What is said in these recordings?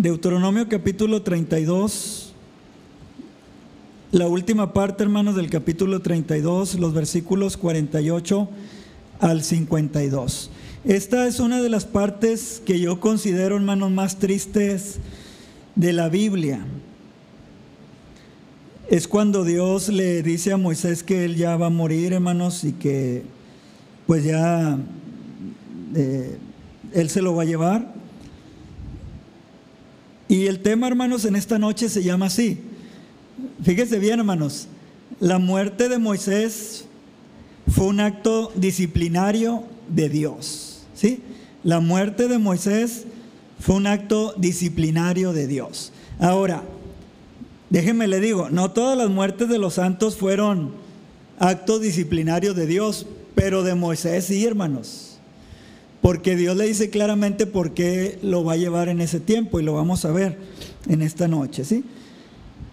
Deuteronomio capítulo 32, la última parte, hermanos, del capítulo 32, los versículos 48 al 52. Esta es una de las partes que yo considero, hermanos, más tristes de la Biblia. Es cuando Dios le dice a Moisés que él ya va a morir, hermanos, y que pues ya eh, él se lo va a llevar. Y el tema, hermanos, en esta noche se llama así. Fíjese bien, hermanos. La muerte de Moisés fue un acto disciplinario de Dios. ¿Sí? La muerte de Moisés fue un acto disciplinario de Dios. Ahora, déjenme le digo, no todas las muertes de los santos fueron actos disciplinarios de Dios, pero de Moisés sí, hermanos. Porque Dios le dice claramente por qué lo va a llevar en ese tiempo y lo vamos a ver en esta noche, ¿sí?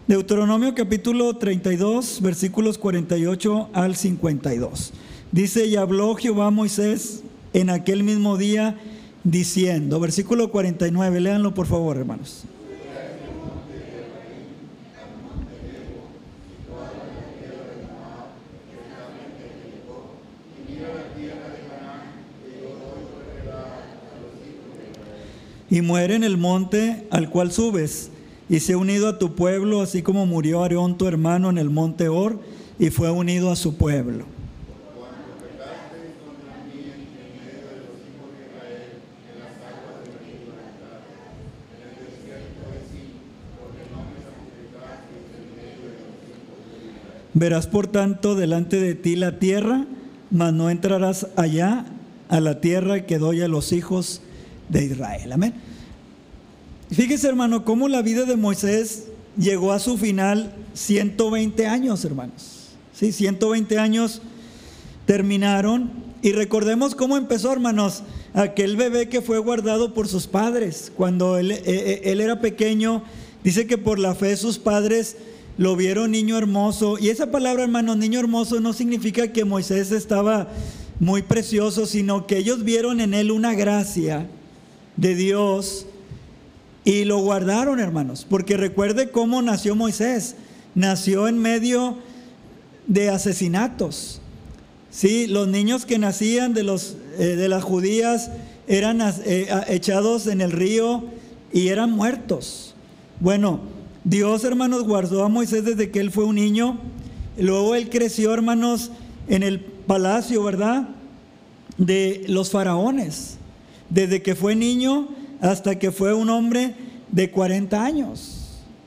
Deuteronomio capítulo 32, versículos 48 al 52. Dice, y habló Jehová a Moisés en aquel mismo día diciendo, versículo 49, léanlo por favor, hermanos. Y muere en el monte al cual subes, y se ha unido a tu pueblo, así como murió Aarón tu hermano en el monte Or, y fue unido a su pueblo. Verás por tanto delante de ti la tierra, mas no entrarás allá a la tierra que doy a los hijos de Israel. Amén. Fíjese, hermano, cómo la vida de Moisés llegó a su final 120 años, hermanos. Sí, 120 años terminaron. Y recordemos cómo empezó, hermanos, aquel bebé que fue guardado por sus padres. Cuando él, eh, eh, él era pequeño, dice que por la fe sus padres lo vieron niño hermoso. Y esa palabra, hermanos, niño hermoso no significa que Moisés estaba muy precioso, sino que ellos vieron en él una gracia de Dios y lo guardaron, hermanos. Porque recuerde cómo nació Moisés. Nació en medio de asesinatos. Sí, los niños que nacían de, los, eh, de las judías eran eh, echados en el río y eran muertos. Bueno, Dios, hermanos, guardó a Moisés desde que él fue un niño. Luego él creció, hermanos, en el palacio, ¿verdad? De los faraones desde que fue niño hasta que fue un hombre de 40 años.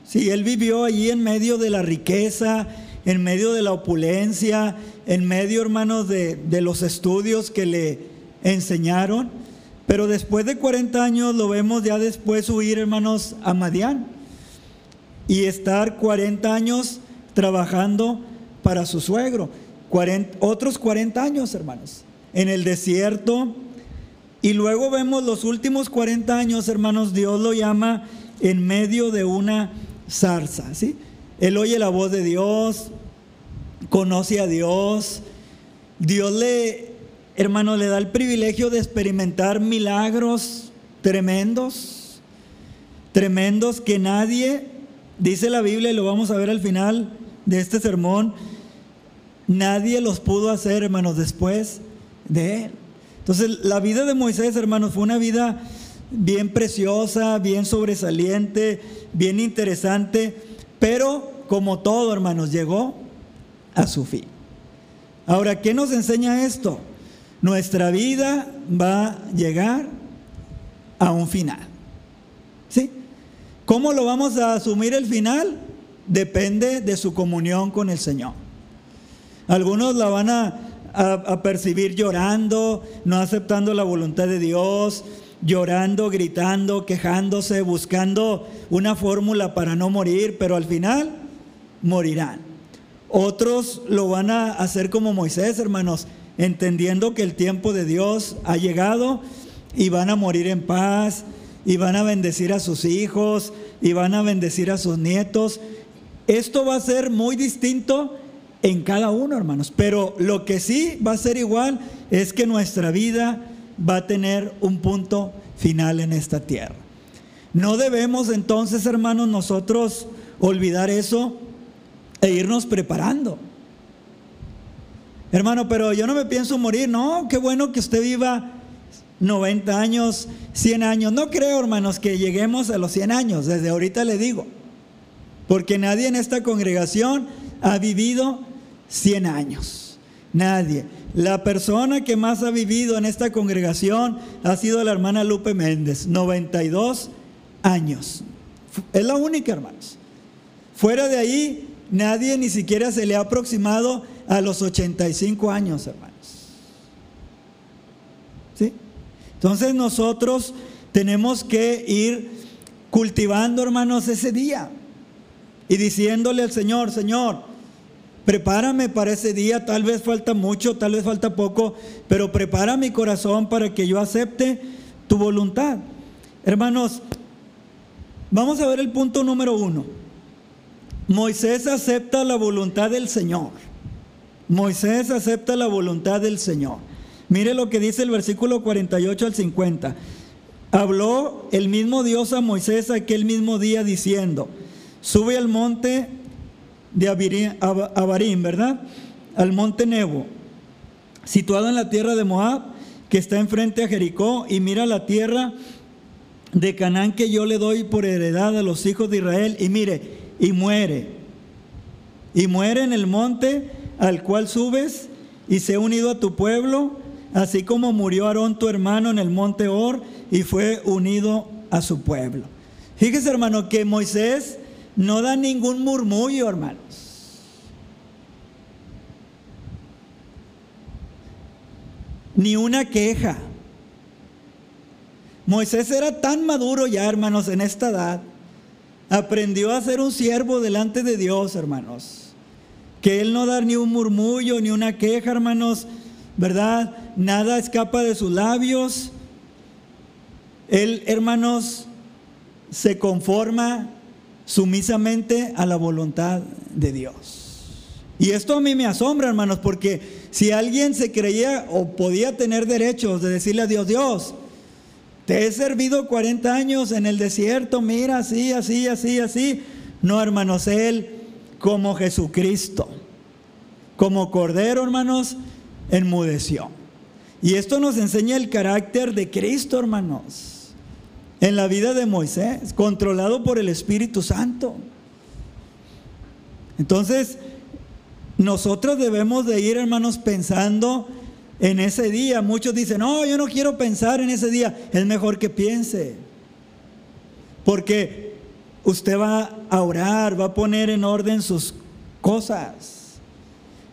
Sí, él vivió allí en medio de la riqueza, en medio de la opulencia, en medio, hermanos, de, los estudios que le enseñaron. Pero después de 40 años lo vemos ya después huir, hermanos, a Madián y estar 40 años trabajando para su suegro. otros 40 años, hermanos, en el desierto, y luego vemos los últimos 40 años, hermanos, Dios lo llama en medio de una zarza, ¿sí? Él oye la voz de Dios, conoce a Dios. Dios le, hermano, le da el privilegio de experimentar milagros tremendos, tremendos que nadie, dice la Biblia y lo vamos a ver al final de este sermón, nadie los pudo hacer, hermanos, después de él. Entonces, la vida de Moisés, hermanos, fue una vida bien preciosa, bien sobresaliente, bien interesante, pero como todo, hermanos, llegó a su fin. Ahora, ¿qué nos enseña esto? Nuestra vida va a llegar a un final. ¿Sí? ¿Cómo lo vamos a asumir el final? Depende de su comunión con el Señor. Algunos la van a a, percibir llorando, no aceptando la voluntad de Dios, llorando, gritando, quejándose, buscando una fórmula para no morir, pero al final morirán. Otros lo van a hacer como Moisés, hermanos, entendiendo que el tiempo de Dios ha llegado y van a morir en paz y van a bendecir a sus hijos y van a bendecir a sus nietos. Esto va a ser muy distinto en cada uno, hermanos. Pero lo que sí va a ser igual es que nuestra vida va a tener un punto final en esta tierra. No debemos entonces, hermanos, nosotros olvidar eso e irnos preparando. Hermano, pero yo no me pienso morir. No, qué bueno que usted viva 90 años, 100 años. No creo, hermanos, que lleguemos a los 100 años. Desde ahorita le digo. Porque nadie en esta congregación ha vivido 100 años. Nadie. La persona que más ha vivido en esta congregación ha sido la hermana Lupe Méndez, 92 años. Es la única, hermanos. Fuera de ahí, nadie ni siquiera se le ha aproximado a los 85 años, hermanos. ¿Sí? Entonces nosotros tenemos que ir cultivando, hermanos, ese día y diciéndole al Señor, Señor, prepárame para ese día, tal vez falta mucho, tal vez falta poco, pero prepara mi corazón para que yo acepte tu voluntad. Hermanos, vamos a ver el punto número uno. Moisés acepta la voluntad del Señor. Moisés acepta la voluntad del Señor. Mire lo que dice el versículo 48 al 50. Habló el mismo Dios a Moisés aquel mismo día diciendo, sube al monte de Abarim, ¿verdad? Al monte Nebo, situado en la tierra de Moab, que está enfrente a Jericó, y mira la tierra de Canaán que yo le doy por heredad a los hijos de Israel, y mire, y muere, y muere en el monte al cual subes, y se ha unido a tu pueblo, así como murió Aarón tu hermano en el monte Or y fue unido a su pueblo. Fíjese hermano que Moisés no da ningún murmullo hermanos. Ni una queja. Moisés era tan maduro ya hermanos en esta edad. Aprendió a ser un siervo delante de Dios hermanos. Que él no da ni un murmullo ni una queja hermanos ¿verdad? Nada escapa de sus labios. Él, hermanos, se conforma sumisamente a la voluntad de Dios. Y esto a mí me asombra, hermanos, porque si alguien se creía o podía tener derechos de decirle a Dios, Dios, te he servido 40 años en el desierto, mira, así, así, así, así. No, hermanos, Él como Jesucristo, como Cordero, hermanos, enmudeció. Y esto nos enseña el carácter de Cristo, hermanos, en la vida de Moisés, controlado por el Espíritu Santo. Entonces, nosotros debemos de ir, hermanos, pensando en ese día. Muchos dicen, no, yo no quiero pensar en ese día. Es mejor que piense. Porque usted va a orar, va a poner en orden sus cosas.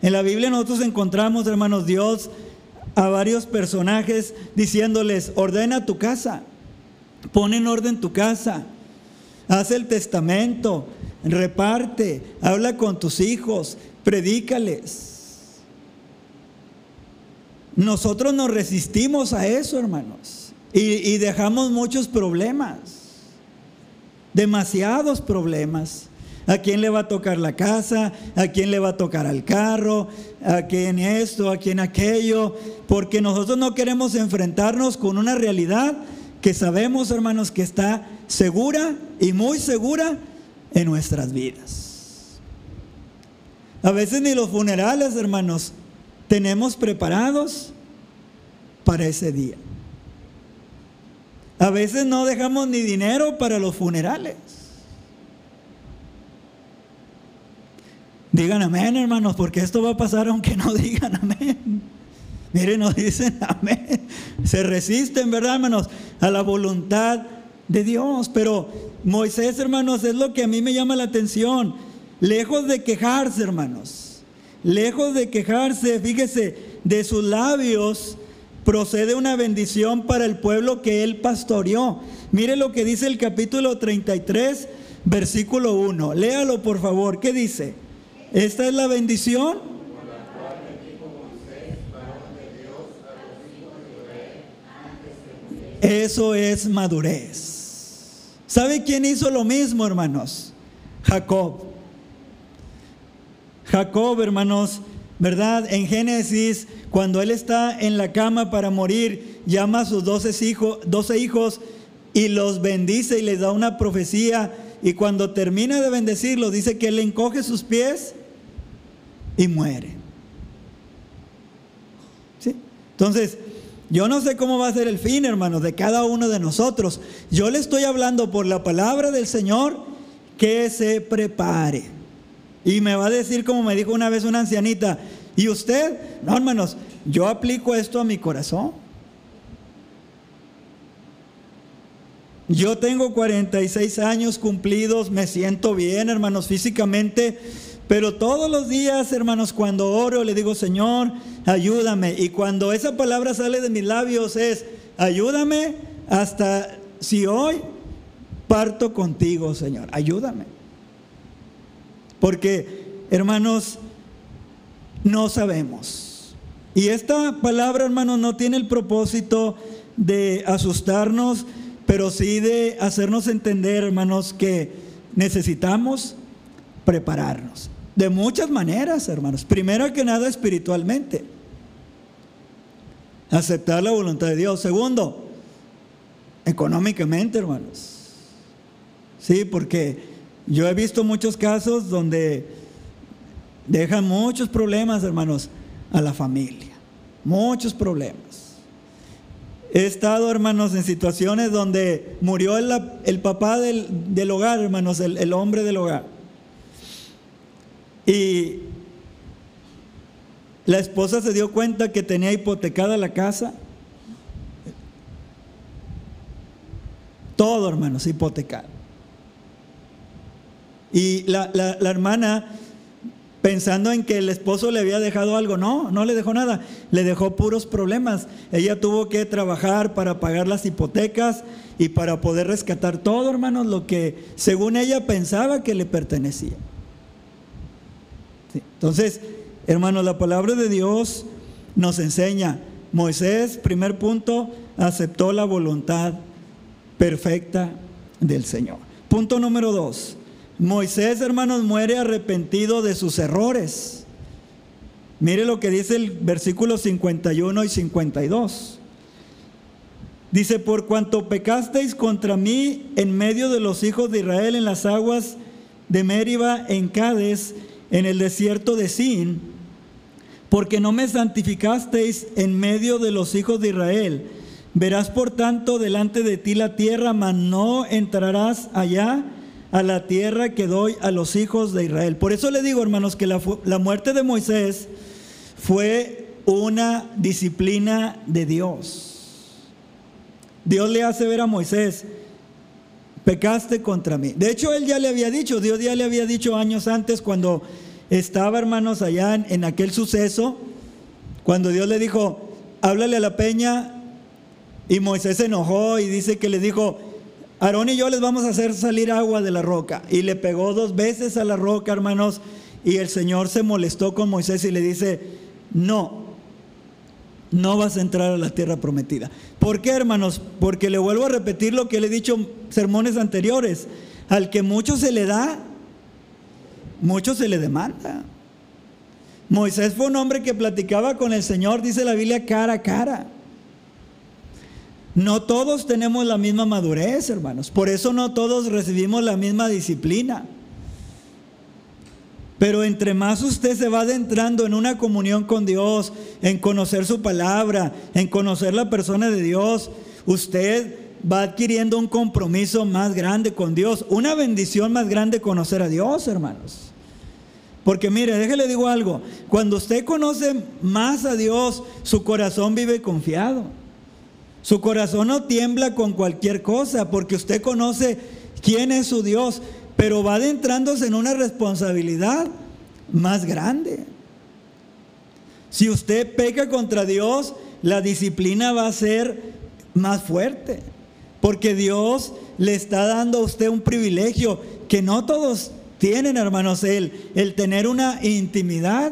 En la Biblia nosotros encontramos, hermanos, Dios a varios personajes diciéndoles, ordena tu casa, pon en orden tu casa, haz el testamento, reparte, habla con tus hijos, predícales. Nosotros nos resistimos a eso, hermanos, y, y dejamos muchos problemas, demasiados problemas. A quién le va a tocar la casa, a quién le va a tocar al carro, a quién esto, a quién aquello, porque nosotros no queremos enfrentarnos con una realidad que sabemos, hermanos, que está segura y muy segura en nuestras vidas. A veces ni los funerales, hermanos, tenemos preparados para ese día. A veces no dejamos ni dinero para los funerales. Digan amén, hermanos, porque esto va a pasar aunque no digan amén. Miren, no dicen amén. Se resisten, ¿verdad, hermanos? A la voluntad de Dios. Pero Moisés, hermanos, es lo que a mí me llama la atención. Lejos de quejarse, hermanos. Lejos de quejarse, fíjese, de sus labios procede una bendición para el pueblo que él pastoreó. Mire lo que dice el capítulo 33, versículo 1. Léalo, por favor. ¿Qué dice? Esta es la bendición. Eso es madurez. ¿Sabe quién hizo lo mismo, hermanos? Jacob. Jacob, hermanos, ¿verdad? En Génesis, cuando él está en la cama para morir, llama a sus doce hijos, 12 hijos y los bendice y les da una profecía. Y cuando termina de bendecirlos, dice que él encoge sus pies y muere. ¿Sí? Entonces, yo no sé cómo va a ser el fin, hermanos, de cada uno de nosotros. Yo le estoy hablando por la palabra del Señor que se prepare. Y me va a decir, como me dijo una vez una ancianita, ¿y usted? No, hermanos, yo aplico esto a mi corazón. Yo tengo 46 años cumplidos, me siento bien, hermanos, físicamente, pero todos los días, hermanos, cuando oro, le digo, Señor, ayúdame. Y cuando esa palabra sale de mis labios es, ayúdame hasta si hoy parto contigo, Señor, ayúdame. Porque, hermanos, no sabemos. Y esta palabra, hermanos, no tiene el propósito de asustarnos, pero sí de hacernos entender, hermanos, que necesitamos prepararnos. De muchas maneras, hermanos. Primero que nada, espiritualmente. Aceptar la voluntad de Dios. Segundo, económicamente, hermanos. Sí, porque yo he visto muchos casos donde dejan muchos problemas, hermanos, a la familia. Muchos problemas. He estado, hermanos, en situaciones donde murió el, papá del, hogar, hermanos, el, el hombre del hogar. Y la esposa se dio cuenta que tenía hipotecada la casa. Todo, hermanos, hipotecado. Y la, la, hermana pensando en que el esposo le había dejado algo. No, no le dejó nada, le dejó puros problemas. Ella tuvo que trabajar para pagar las hipotecas y para poder rescatar todo, hermanos, lo que según ella pensaba que le pertenecía. Entonces, hermanos, la palabra de Dios nos enseña, Moisés, primer punto, aceptó la voluntad perfecta del Señor. Punto número dos, Moisés, hermanos, muere arrepentido de sus errores. Mire lo que dice el versículo 51 y 52. Dice, por cuanto pecasteis contra mí en medio de los hijos de Israel en las aguas de Meriba, en Cades, en el desierto de Sin, porque no me santificasteis en medio de los hijos de Israel. Verás por tanto delante de ti la tierra, mas no entrarás allá a la tierra que doy a los hijos de Israel. Por eso le digo, hermanos, que la, la muerte de Moisés fue una disciplina de Dios. Dios le hace ver a Moisés, pecaste contra mí. De hecho, él ya le había dicho, Dios ya le había dicho años antes cuando estaba, hermanos, allá en, aquel suceso, cuando Dios le dijo, háblale a la peña, y Moisés se enojó y dice que le dijo, Aarón y yo les vamos a hacer salir agua de la roca. Y le pegó dos veces a la roca, hermanos. Y el Señor se molestó con Moisés y le dice, no, no vas a entrar a la tierra prometida. ¿Por qué, hermanos? Porque le vuelvo a repetir lo que le he dicho en sermones anteriores. Al que mucho se le da, mucho se le demanda. Moisés fue un hombre que platicaba con el Señor, dice la Biblia, cara a cara. No todos tenemos la misma madurez, hermanos. Por eso no todos recibimos la misma disciplina. Pero entre más usted se va adentrando en una comunión con Dios, en conocer su palabra, en conocer la persona de Dios, usted va adquiriendo un compromiso más grande con Dios, una bendición más grande conocer a Dios, hermanos. Porque mire, déjele digo algo, cuando usted conoce más a Dios, su corazón vive confiado. Su corazón no tiembla con cualquier cosa porque usted conoce quién es su Dios, pero va adentrándose en una responsabilidad más grande. Si usted peca contra Dios, la disciplina va a ser más fuerte, porque Dios le está dando a usted un privilegio que no todos tienen, hermanos, el, el tener una intimidad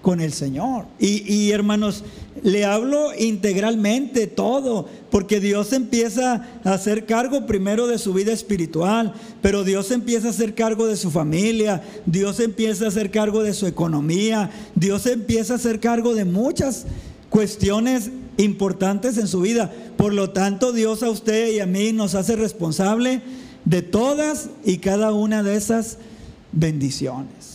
con el Señor. Y, y hermanos, le hablo integralmente todo, porque Dios empieza a hacer cargo primero de su vida espiritual, pero Dios empieza a hacer cargo de su familia, Dios empieza a hacer cargo de su economía, Dios empieza a hacer cargo de muchas cuestiones importantes en su vida. Por lo tanto, Dios a usted y a mí nos hace responsable de todas y cada una de esas bendiciones.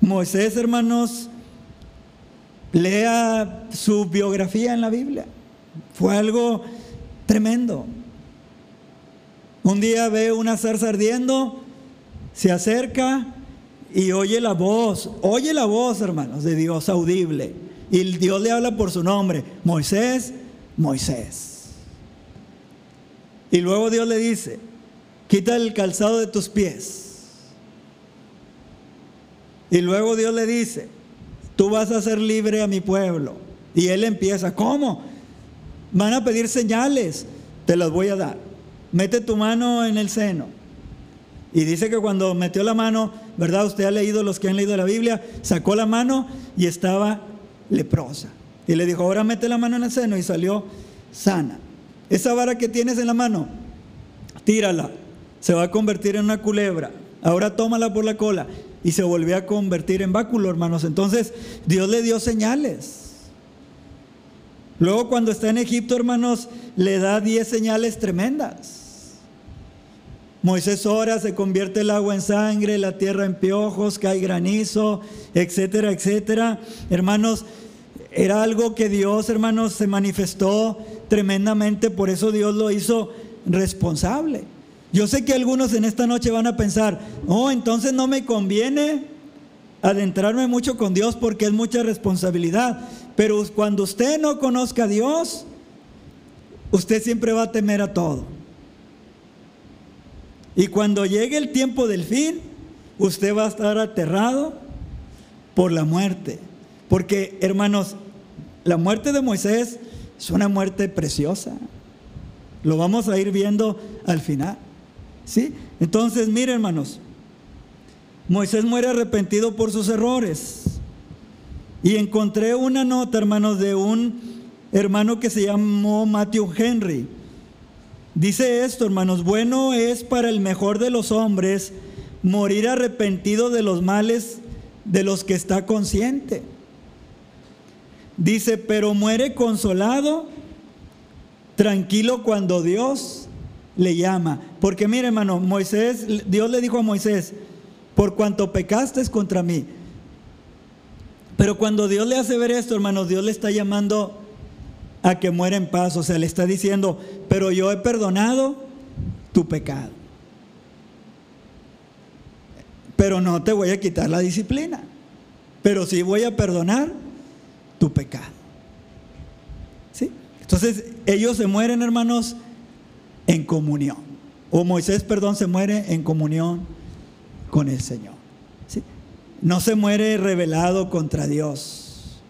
Moisés, hermanos, lea su biografía en la Biblia. Fue algo tremendo. Un día ve una zarza ardiendo, se acerca y oye la voz, oye la voz, hermanos, de Dios audible. Y Dios le habla por su nombre, Moisés, Moisés. Y luego Dios le dice, quita el calzado de tus pies. Y luego Dios le dice, tú vas a ser libre a mi pueblo. Y él empieza, ¿cómo? Van a pedir señales, te las voy a dar. Mete tu mano en el seno. Y dice que cuando metió la mano, ¿verdad? Usted ha leído los que han leído la Biblia, sacó la mano y estaba leprosa. Y le dijo, ahora mete la mano en el seno y salió sana. Esa vara que tienes en la mano, tírala. Se va a convertir en una culebra. Ahora tómala por la cola. Y se volvió a convertir en báculo, hermanos. Entonces Dios le dio señales. Luego cuando está en Egipto, hermanos, le da diez señales tremendas. Moisés ora, se convierte el agua en sangre, la tierra en piojos, cae granizo, etcétera, etcétera. Hermanos, era algo que Dios, hermanos, se manifestó tremendamente, por eso Dios lo hizo responsable. Yo sé que algunos en esta noche van a pensar, oh, entonces no me conviene adentrarme mucho con Dios porque es mucha responsabilidad. Pero cuando usted no conozca a Dios, usted siempre va a temer a todo. Y cuando llegue el tiempo del fin, usted va a estar aterrado por la muerte. Porque, hermanos, la muerte de Moisés es una muerte preciosa. Lo vamos a ir viendo al final. Entonces, miren, hermanos, Moisés muere arrepentido por sus errores. Y encontré una nota, hermanos, de un hermano que se llamó Matthew Henry. Dice esto, hermanos, bueno es para el mejor de los hombres morir arrepentido de los males de los que está consciente. Dice, pero muere consolado, tranquilo cuando Dios le llama. Porque mire, hermano, Moisés, Dios le dijo a Moisés, por cuanto pecaste contra mí. Pero cuando Dios le hace ver esto, hermano, Dios le está llamando a que muera en paz. O sea, le está diciendo, pero yo he perdonado tu pecado. Pero no te voy a quitar la disciplina. Pero sí voy a perdonar tu pecado. ¿Sí? Entonces, ellos se mueren, hermanos, en comunión. O Moisés, perdón, se muere en comunión con el Señor. No se muere revelado contra Dios.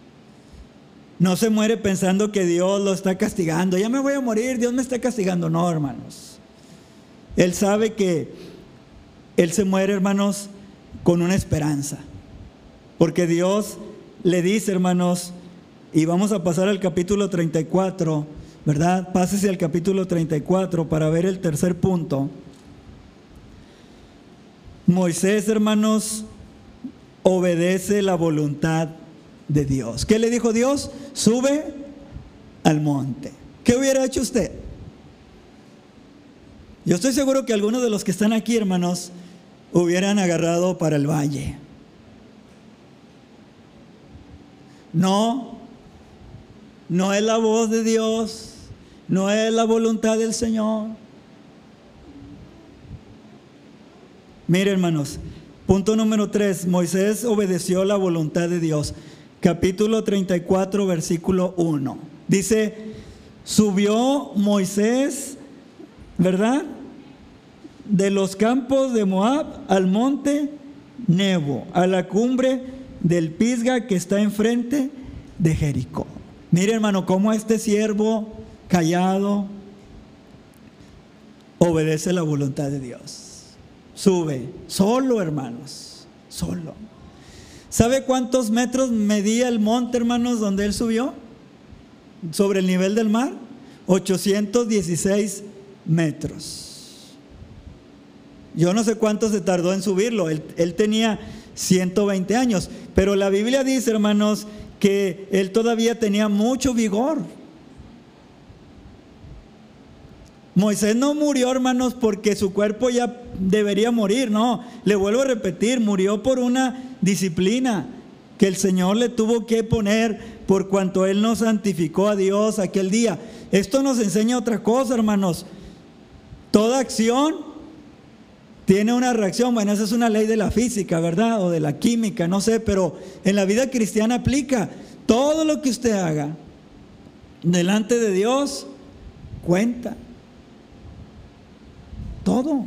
No se muere pensando que Dios lo está castigando. Ya me voy a morir, Dios me está castigando. No, hermanos. Él sabe que Él se muere, hermanos, con una esperanza. Porque Dios le dice, hermanos, y vamos a pasar al capítulo 34, ¿verdad? Pásese al capítulo 34 para ver el tercer punto. Moisés, hermanos, obedece la voluntad de Dios. ¿Qué le dijo Dios? Sube al monte. ¿Qué hubiera hecho usted? Yo estoy seguro que algunos de los que están aquí, hermanos, hubieran agarrado para el valle. No, no es la voz de Dios, no es la voluntad del Señor. Mire hermanos, punto número 3, Moisés obedeció la voluntad de Dios. Capítulo 34, versículo 1. Dice, subió Moisés, ¿verdad? De los campos de Moab al monte Nebo, a la cumbre del Pisga que está enfrente de Jericó. Mire hermano, cómo este siervo callado obedece la voluntad de Dios. Sube, solo hermanos, solo. ¿Sabe cuántos metros medía el monte, hermanos, donde él subió? Sobre el nivel del mar. 816 metros. Yo no sé cuánto se tardó en subirlo. Él, él tenía 120 años. Pero la Biblia dice, hermanos, que él todavía tenía mucho vigor. Moisés no murió, hermanos, porque su cuerpo ya debería morir, no. Le vuelvo a repetir, murió por una disciplina que el Señor le tuvo que poner por cuanto Él nos santificó a Dios aquel día. Esto nos enseña otra cosa, hermanos. Toda acción tiene una reacción. Bueno, esa es una ley de la física, ¿verdad? O de la química, no sé, pero en la vida cristiana aplica. Todo lo que usted haga delante de Dios cuenta. Todo.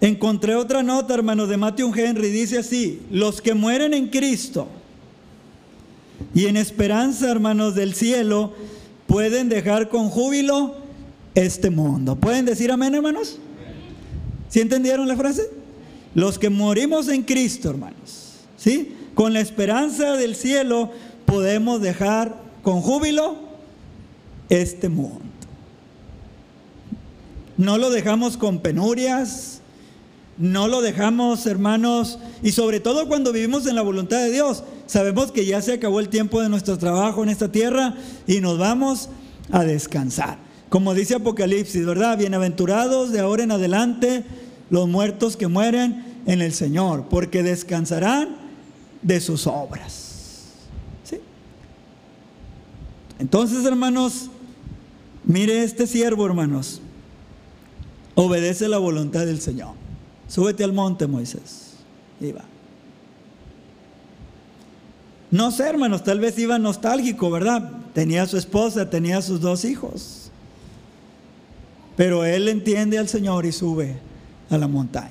Encontré otra nota, hermanos, de Matthew Henry. Dice así, los que mueren en Cristo y en esperanza, hermanos, del cielo, pueden dejar con júbilo este mundo. ¿Pueden decir amén, hermanos? ¿Sí entendieron la frase? Los que morimos en Cristo, hermanos, ¿sí? Con la esperanza del cielo podemos dejar con júbilo este mundo. No lo dejamos con penurias, no lo dejamos, hermanos, y sobre todo cuando vivimos en la voluntad de Dios. Sabemos que ya se acabó el tiempo de nuestro trabajo en esta tierra y nos vamos a descansar. Como dice Apocalipsis, ¿verdad? Bienaventurados de ahora en adelante los muertos que mueren en el Señor, porque descansarán de sus obras. ¿Sí? Entonces, hermanos, mire este siervo, hermanos, obedece la voluntad del Señor. Súbete al monte, Moisés. Iba. No sé, hermanos, tal vez iba nostálgico, ¿verdad? Tenía su esposa, tenía sus dos hijos. Pero él entiende al Señor y sube a la montaña.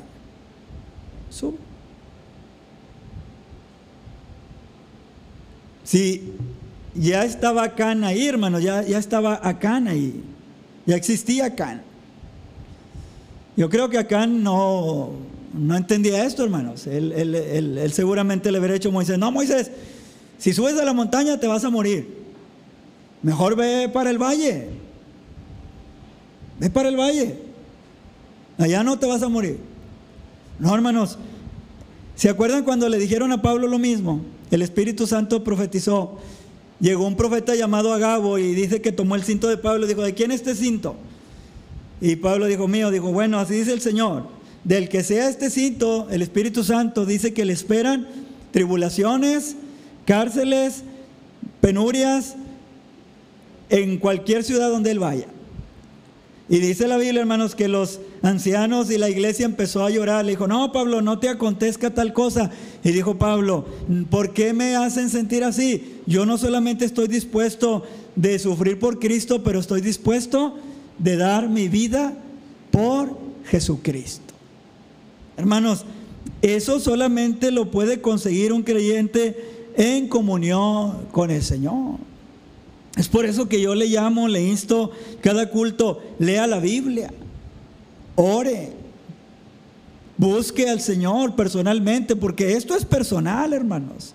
Sube. Si ya estaba Acán ahí, hermanos, ya, ya estaba Acán ahí. Ya existía Acán. Yo creo que acá no, no entendía esto, hermanos. Él, seguramente le hubiera hecho Moisés, no, Moisés, si subes a la montaña te vas a morir. Mejor ve para el valle. Ve para el valle. Allá no te vas a morir. No, hermanos. ¿Se acuerdan cuando le dijeron a Pablo lo mismo? El Espíritu Santo profetizó. Llegó un profeta llamado Agabo y dice que tomó el cinto de Pablo y dijo, ¿de quién es este cinto? Y Pablo dijo, mío, dijo, bueno, así dice el Señor, del que sea este cinto, el Espíritu Santo dice que le esperan tribulaciones, cárceles, penurias, en cualquier ciudad donde él vaya. Y dice la Biblia, hermanos, que los ancianos y la iglesia empezó a llorar. Le dijo, no, Pablo, no te acontezca tal cosa. Y dijo Pablo, ¿por qué me hacen sentir así? Yo no solamente estoy dispuesto de sufrir por Cristo, pero estoy dispuesto de dar mi vida por Jesucristo. Hermanos, eso solamente lo puede conseguir un creyente en comunión con el Señor. Es por eso que yo le llamo, le insto cada culto, lea la Biblia, ore, busque al Señor personalmente, porque esto es personal, hermanos.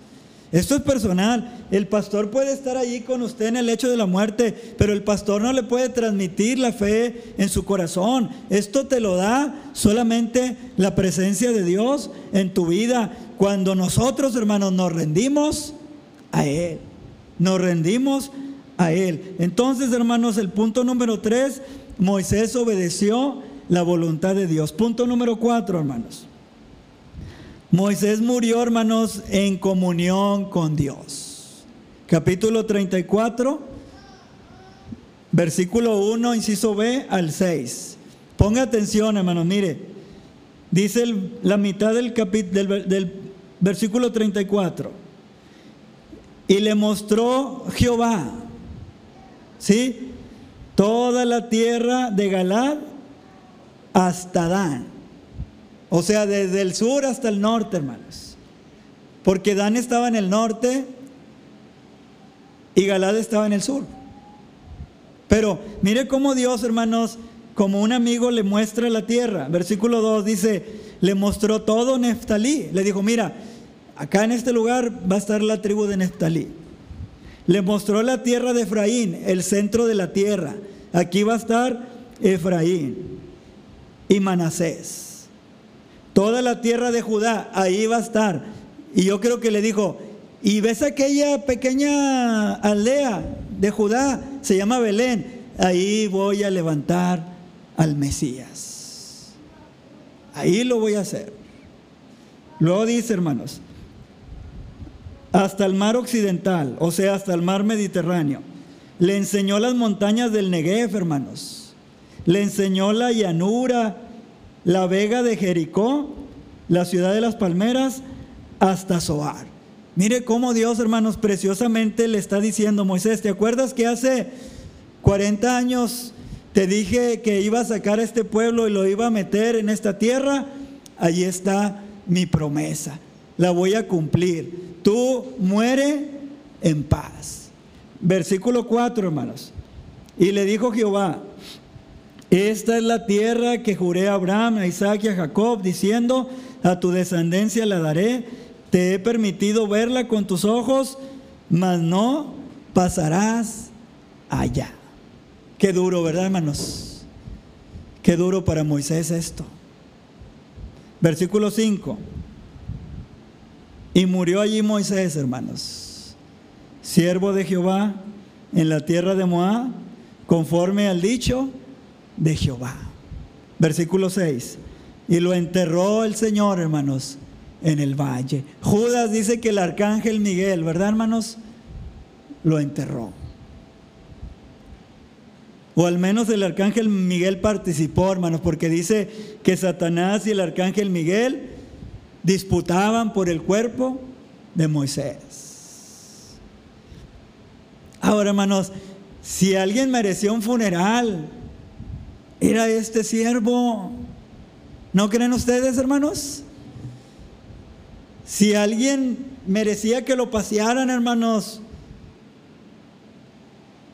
Esto es personal. El pastor puede estar allí con usted en el hecho de la muerte, pero el pastor no le puede transmitir la fe en su corazón. Esto te lo da solamente la presencia de Dios en tu vida. Cuando nosotros, hermanos, nos rendimos a Él. Nos rendimos a Él. Entonces, hermanos, el punto número tres, Moisés obedeció la voluntad de Dios. Punto número cuatro, hermanos. Moisés murió, hermanos, en comunión con Dios. Capítulo 34, versículo 1, inciso B al 6. Ponga atención, hermanos, mire. Dice la mitad del, del, del versículo 34. Y le mostró Jehová, ¿sí? Toda la tierra de Galad hasta Dan o sea, desde el sur hasta el norte, hermanos. Porque Dan estaba en el norte y Galad estaba en el sur. Pero mire cómo Dios, hermanos, como un amigo le muestra la tierra. Versículo 2 dice, le mostró todo Neftalí. Le dijo, mira, acá en este lugar va a estar la tribu de Neftalí. Le mostró la tierra de Efraín, el centro de la tierra. Aquí va a estar Efraín y Manasés Toda la tierra de Judá, ahí va a estar. Y yo creo que le dijo, y ves aquella pequeña aldea de Judá, se llama Belén, ahí voy a levantar al Mesías. Ahí lo voy a hacer. Luego dice, hermanos, hasta el mar occidental, o sea, hasta el mar Mediterráneo. Le enseñó las montañas del Negev, hermanos. Le enseñó la llanura, la vega de Jericó, la ciudad de las palmeras, hasta Zoar. Mire cómo Dios, hermanos, preciosamente le está diciendo, Moisés, ¿te acuerdas que hace 40 años te dije que iba a sacar a este pueblo y lo iba a meter en esta tierra? Allí está mi promesa. La voy a cumplir. Tú muere en paz. Versículo 4, hermanos. Y le dijo Jehová, esta es la tierra que juré a Abraham, a Isaac y a Jacob, diciendo, a tu descendencia la daré. Te he permitido verla con tus ojos, mas no pasarás allá. Qué duro, ¿verdad, hermanos? Qué duro para Moisés esto. Versículo 5. Y murió allí Moisés, hermanos, siervo de Jehová, en la tierra de Moab, conforme al dicho de Jehová. Versículo 6. Y lo enterró el Señor, hermanos, en el valle. Judas dice que el arcángel Miguel, ¿verdad, hermanos? Lo enterró. O al menos el arcángel Miguel participó, hermanos, porque dice que Satanás y el arcángel Miguel disputaban por el cuerpo de Moisés. Ahora, hermanos, si alguien merecía un funeral, era este siervo. ¿No creen ustedes, hermanos? Si alguien merecía que lo pasearan, hermanos,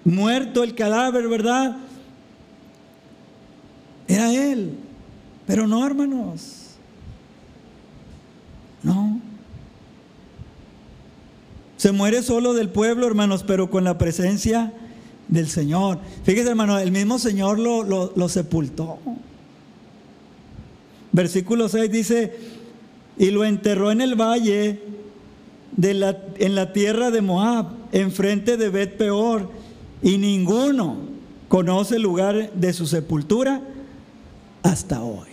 muerto el cadáver, ¿verdad? Era él. Pero no, hermanos. No. Se muere solo del pueblo, hermanos, pero con la presencia del Señor. Fíjese, hermano, el mismo Señor lo, lo, sepultó. Versículo 6 dice, y lo enterró en el valle de la, en la tierra de Moab, enfrente de Bet Peor, y ninguno conoce el lugar de su sepultura hasta hoy.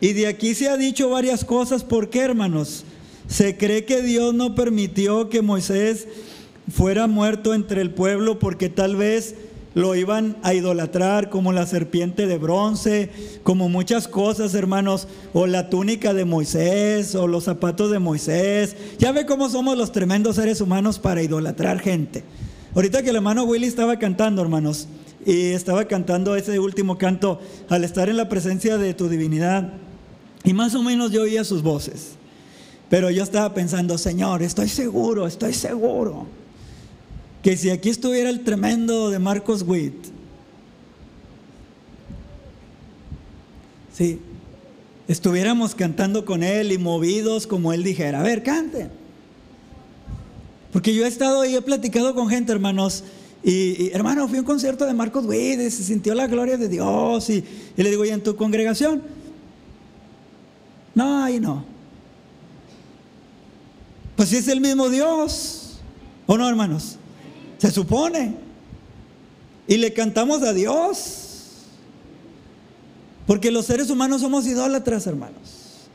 Y de aquí se ha dicho varias cosas. ¿Por qué, hermanos? Se cree que Dios no permitió que Moisés fuera muerto entre el pueblo porque tal vez lo iban a idolatrar como la serpiente de bronce, como muchas cosas, hermanos, o la túnica de Moisés, o los zapatos de Moisés. Ya ve cómo somos los tremendos seres humanos para idolatrar gente. Ahorita que el hermano Willy estaba cantando, hermanos, y estaba cantando ese último canto, al estar en la presencia de tu divinidad, y más o menos yo oía sus voces. Pero yo estaba pensando, Señor, estoy seguro, estoy seguro, que si aquí estuviera el tremendo de Marcos Witt, sí, estuviéramos cantando con él y movidos como él dijera, a ver, canten. Porque yo he estado y he platicado con gente, hermanos, y, hermano, fui a un concierto de Marcos Witt y se sintió la gloria de Dios, y, y le digo, ¿y en tu congregación? No, ahí no. Pues si es el mismo Dios, ¿o no, hermanos? Se supone. Y le cantamos a Dios. Porque los seres humanos somos idólatras, hermanos.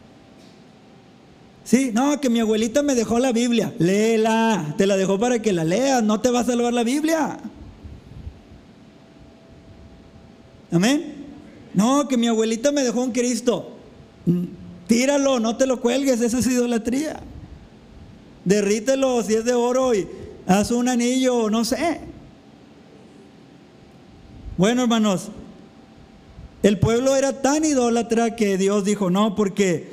Sí, no, que mi abuelita me dejó la Biblia. Léela. Te la dejó para que la leas. No te va a salvar la Biblia. Amén. No, que mi abuelita me dejó un Cristo. Tíralo, no te lo cuelgues, esa es idolatría. Derrítelo si es de oro y haz un anillo, no sé. Bueno, hermanos, el pueblo era tan idólatra que Dios dijo, no, porque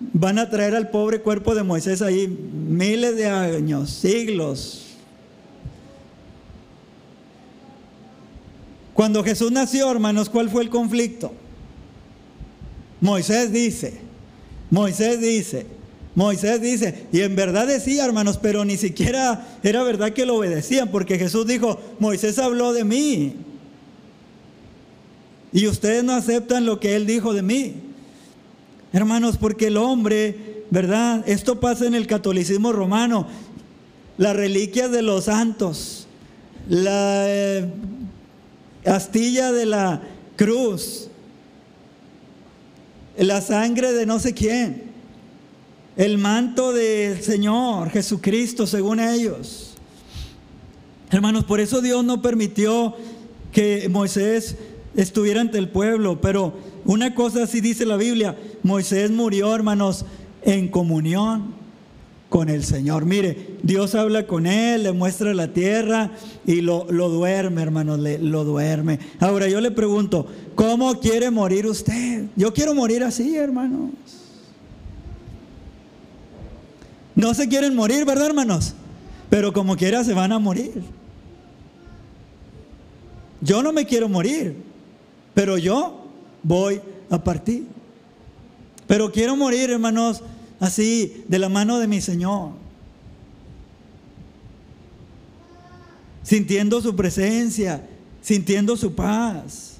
van a traer al pobre cuerpo de Moisés ahí miles de años, siglos. Cuando Jesús nació, hermanos, ¿cuál fue el conflicto? Moisés dice, Moisés dice, Moisés dice, y en verdad decía, hermanos, pero ni siquiera era verdad que lo obedecían, porque Jesús dijo, Moisés habló de mí. y ustedes no aceptan lo que Él dijo de mí. Hermanos, porque el hombre, ¿verdad? Esto pasa en el catolicismo romano. Las reliquias de los santos, la eh, astilla de la cruz, la sangre de no sé quién, el manto del Señor Jesucristo, según ellos. Hermanos, por eso Dios no permitió que Moisés estuviera ante el pueblo, pero una cosa sí dice la Biblia, Moisés murió, hermanos, en comunión con el Señor. Mire, Dios habla con él, le muestra la tierra y lo, lo duerme, hermanos, le, lo duerme. Ahora yo le pregunto, ¿cómo quiere morir usted? Yo quiero morir así, hermanos. No se quieren morir, ¿verdad, hermanos? Pero como quiera se van a morir. Yo no me quiero morir, pero yo voy a partir. Pero quiero morir, hermanos, así, de la mano de mi Señor. Sintiendo su presencia, sintiendo su paz,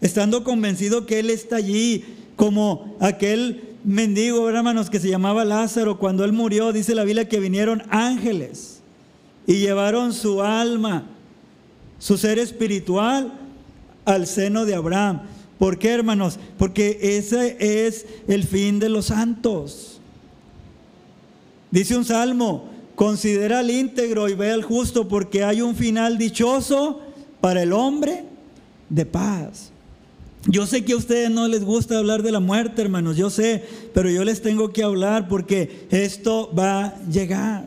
estando convencido que Él está allí, como aquel mendigo, hermanos, que se llamaba Lázaro, cuando Él murió, dice la Biblia que vinieron ángeles y llevaron su alma su ser espiritual al seno de Abraham. ¿Por qué, hermanos? Porque ese es el fin de los santos. Dice un salmo, considera al íntegro y ve al justo porque hay un final dichoso para el hombre de paz. Yo sé que a ustedes no les gusta hablar de la muerte, hermanos, yo sé, pero yo les tengo que hablar porque esto va a llegar.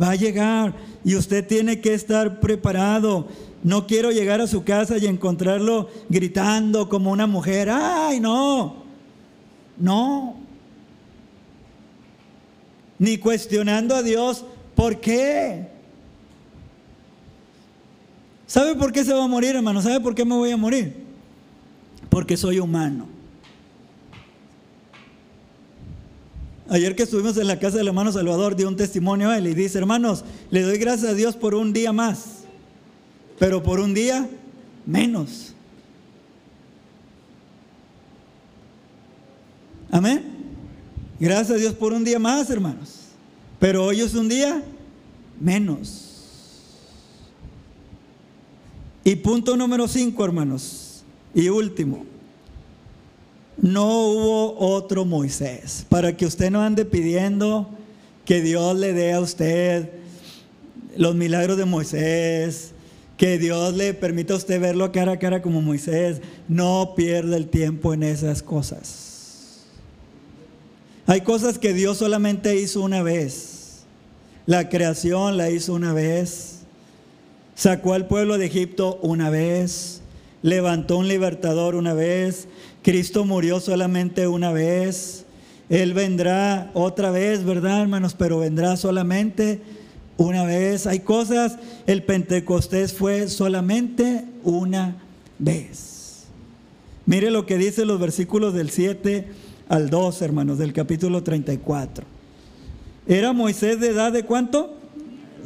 Va a llegar y usted tiene que estar preparado. No quiero llegar a su casa y encontrarlo gritando como una mujer. ¡Ay, no! No. Ni cuestionando a Dios. ¿Por qué? ¿Sabe por qué se va a morir, hermano? ¿Sabe por qué me voy a morir? Porque soy humano. Ayer que estuvimos en la casa del hermano Salvador, dio un testimonio a él y dice, hermanos, le doy gracias a Dios por un día más, pero por un día menos. Amén. Gracias a Dios por un día más, hermanos. Pero hoy es un día menos. Y punto número cinco, hermanos. Y último no hubo otro Moisés. Para que usted no ande pidiendo que Dios le dé a usted los milagros de Moisés, que Dios le permita a usted verlo cara a cara como Moisés. No pierda el tiempo en esas cosas. Hay cosas que Dios solamente hizo una vez. La creación la hizo una vez. Sacó al pueblo de Egipto una vez. Levantó un libertador una vez Cristo murió solamente una vez. Él vendrá otra vez, ¿verdad, hermanos? Pero vendrá solamente una vez. Hay cosas, el Pentecostés fue solamente una vez. Mire lo que dice los versículos del 7 al 2, hermanos, del capítulo 34. Era Moisés de edad de cuánto?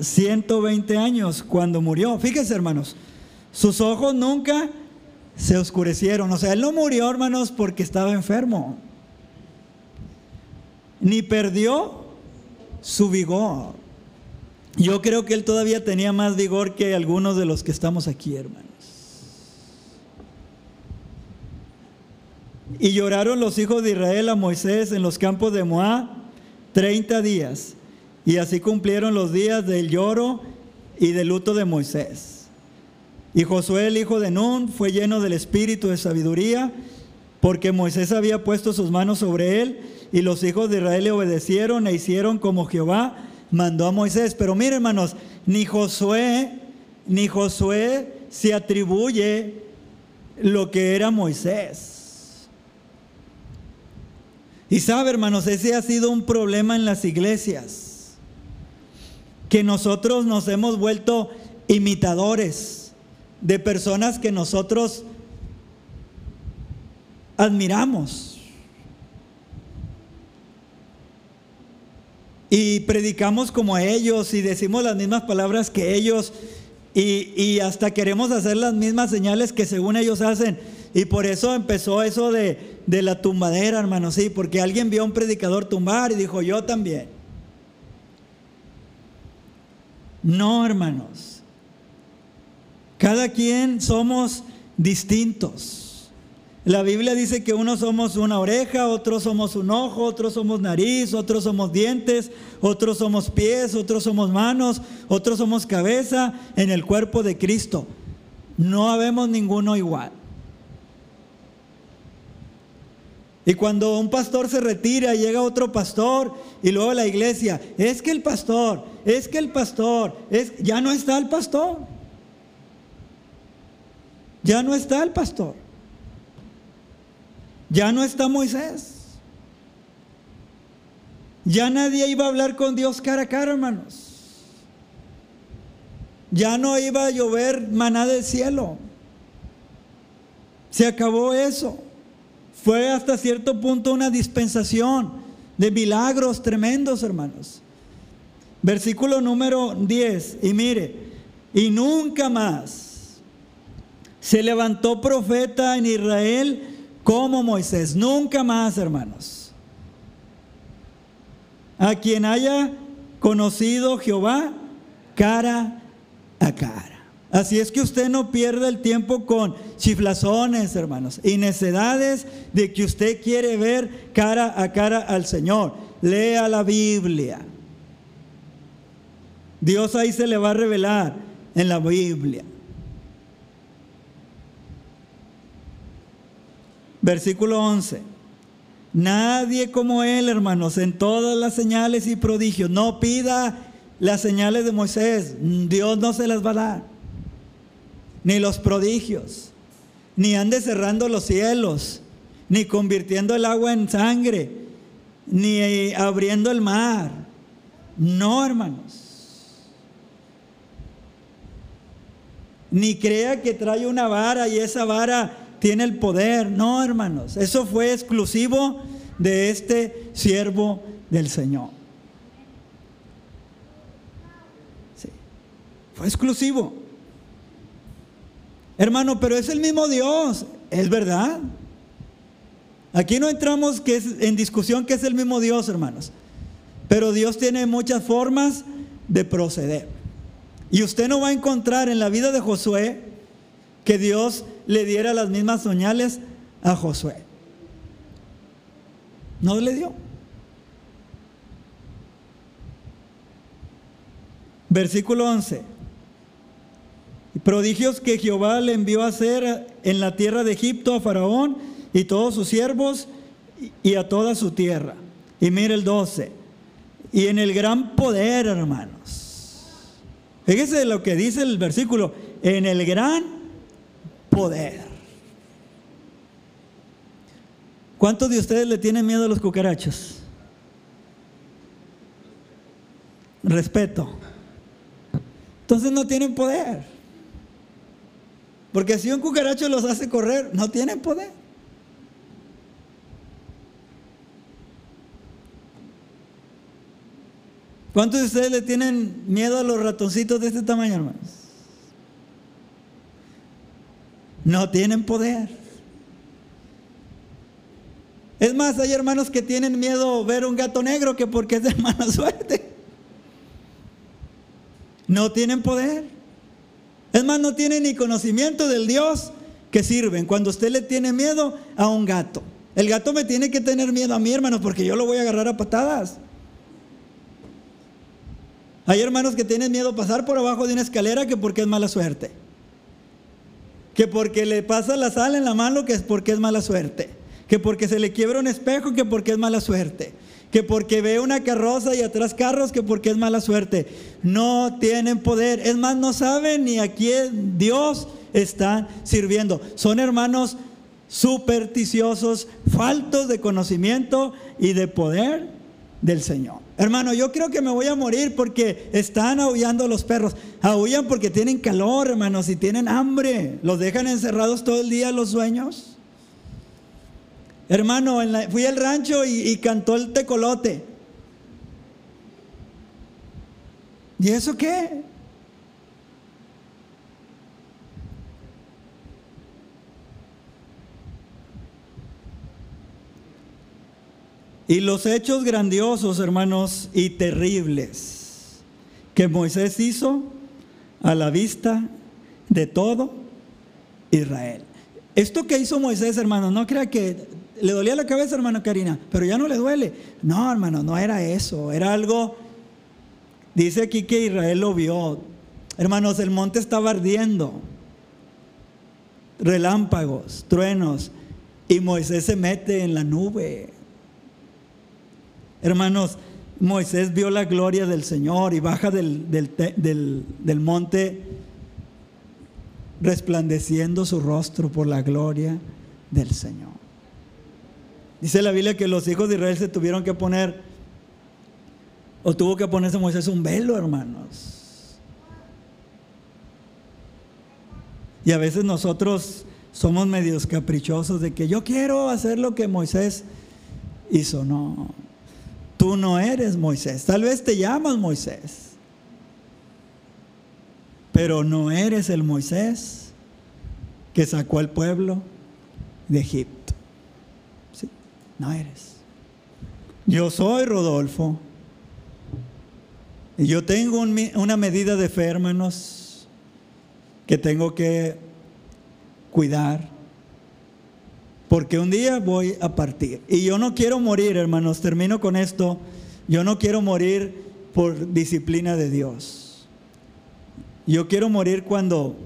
120 años cuando murió. Fíjense, hermanos, sus ojos nunca se oscurecieron. O sea, él no murió, hermanos, porque estaba enfermo. Ni perdió su vigor. Yo creo que él todavía tenía más vigor que algunos de los que estamos aquí, hermanos. Y lloraron los hijos de Israel a Moisés en los campos de Moab 30 días. Y así cumplieron los días del lloro y del luto de Moisés. Y Josué, el hijo de Nun, fue lleno del espíritu de sabiduría, porque Moisés había puesto sus manos sobre él, y los hijos de Israel le obedecieron e hicieron como Jehová mandó a Moisés. Pero miren, hermanos, ni Josué, ni Josué se atribuye lo que era Moisés. Y sabe, hermanos, ese ha sido un problema en las iglesias, que nosotros nos hemos vuelto imitadores de personas que nosotros admiramos. Y predicamos como ellos y decimos las mismas palabras que ellos, Y, y hasta queremos hacer las mismas señales que según ellos hacen. Y por eso empezó eso de, de la tumbadera, hermano, sí, porque alguien vio a un predicador tumbar y dijo, yo también. No, hermanos. Cada quien somos distintos. La Biblia dice que unos somos una oreja, otros somos un ojo, otros somos nariz, otros somos dientes, otros somos pies, otros somos manos, otros somos cabeza en el cuerpo de Cristo. No habemos ninguno igual. Y cuando un pastor se retira, llega otro pastor y luego la iglesia, es que el pastor, es que el pastor, es ya no está el pastor. Ya no está el pastor. Ya no está Moisés. Ya nadie iba a hablar con Dios cara a cara, hermanos. Ya no iba a llover maná del cielo. Se acabó eso. Fue hasta cierto punto una dispensación de milagros tremendos, hermanos. Versículo número 10. Y mire, y nunca más se levantó profeta en Israel como Moisés. Nunca más, hermanos. A quien haya conocido Jehová cara a cara. Así es que usted no pierda el tiempo con chiflazones, hermanos, y necedades de que usted quiere ver cara a cara al Señor. Lea la Biblia. Dios ahí se le va a revelar en la Biblia. Versículo 11. Nadie como Él, hermanos, en todas las señales y prodigios. No pida las señales de Moisés. Dios no se las va a dar. Ni los prodigios. Ni ande cerrando los cielos. Ni convirtiendo el agua en sangre. Ni abriendo el mar. No, hermanos. Ni crea que trae una vara y esa vara tiene el poder. No, hermanos, eso fue exclusivo de este siervo del Señor. Sí, fue exclusivo. Hermano, pero es el mismo Dios, es verdad. Aquí no entramos que en discusión que es el mismo Dios, hermanos. Pero Dios tiene muchas formas de proceder. Y usted no va a encontrar en la vida de Josué que Dios le diera las mismas señales a Josué. No le dio. Versículo 11. Prodigios que Jehová le envió a hacer en la tierra de Egipto a Faraón y todos sus siervos y a toda su tierra. Y mire el 12. Y en el gran poder, hermanos. Fíjese lo que dice el versículo. En el gran poder. ¿Cuántos de ustedes le tienen miedo a los cucarachos? Respeto. Entonces no tienen poder. Porque si un cucaracho los hace correr, no tienen poder. ¿Cuántos de ustedes le tienen miedo a los ratoncitos de este tamaño, hermanos? No tienen poder. Es más, hay hermanos que tienen miedo ver un gato negro que porque es de mala suerte. No tienen poder. Es más, no tienen ni conocimiento del Dios que sirven. Cuando usted le tiene miedo a un gato. El gato me tiene que tener miedo a mí, hermanos, porque yo lo voy a agarrar a patadas. Hay hermanos que tienen miedo a pasar por abajo de una escalera que porque es mala suerte que porque le pasa la sal en la mano, que es porque es mala suerte, que porque se le quiebra un espejo, que porque es mala suerte, que porque ve una carroza y atrás carros, que porque es mala suerte. No tienen poder, es más, no saben ni a quién Dios está sirviendo. Son hermanos supersticiosos, faltos de conocimiento y de poder del Señor. Hermano, yo creo que me voy a morir porque están aullando los perros. Aullan porque tienen calor, hermanos, y tienen hambre. Los dejan encerrados todo el día los sueños. Hermano, fui al rancho y, y cantó el tecolote. ¿Y eso qué? Y los hechos grandiosos, hermanos, y terribles que Moisés hizo a la vista de todo Israel. Esto que hizo Moisés, hermano, no crea que le dolía la cabeza, hermano Karina, pero ya no le duele. No, hermano, no era eso, era algo, dice aquí que Israel lo vio. Hermanos, el monte estaba ardiendo, relámpagos, truenos, y Moisés se mete en la nube. Hermanos, Moisés vio la gloria del Señor y baja del, del, monte resplandeciendo su rostro por la gloria del Señor. Dice la Biblia que los hijos de Israel se tuvieron que poner, o tuvo que ponerse Moisés un velo, hermanos. Y a veces nosotros somos medios caprichosos de que yo quiero hacer lo que Moisés hizo. No, Tú no eres Moisés. Tal vez te llamas Moisés. Pero no eres el Moisés que sacó al pueblo de Egipto. No eres. Yo soy Rodolfo. Y yo tengo una medida de fe, que tengo que cuidar porque un día voy a partir. Y yo no quiero morir, hermanos, termino con esto, yo no quiero morir por disciplina de Dios. Yo quiero morir cuando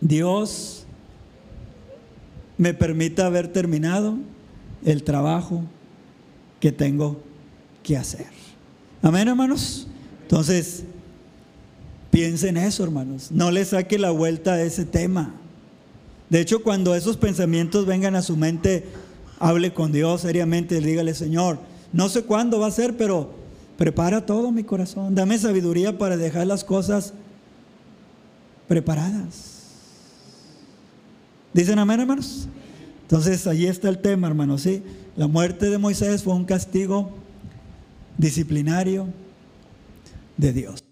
Dios me permita haber terminado el trabajo que tengo que hacer. Amén, hermanos. Entonces, piensen eso, hermanos. No le saque la vuelta a ese tema. De hecho, cuando esos pensamientos vengan a su mente, hable con Dios seriamente dígale, Señor, no sé cuándo va a ser, pero prepara todo mi corazón. Dame sabiduría para dejar las cosas preparadas. ¿Dicen amén, hermanos? Entonces, allí está el tema, hermanos. ¿sí? La muerte de Moisés fue un castigo disciplinario de Dios.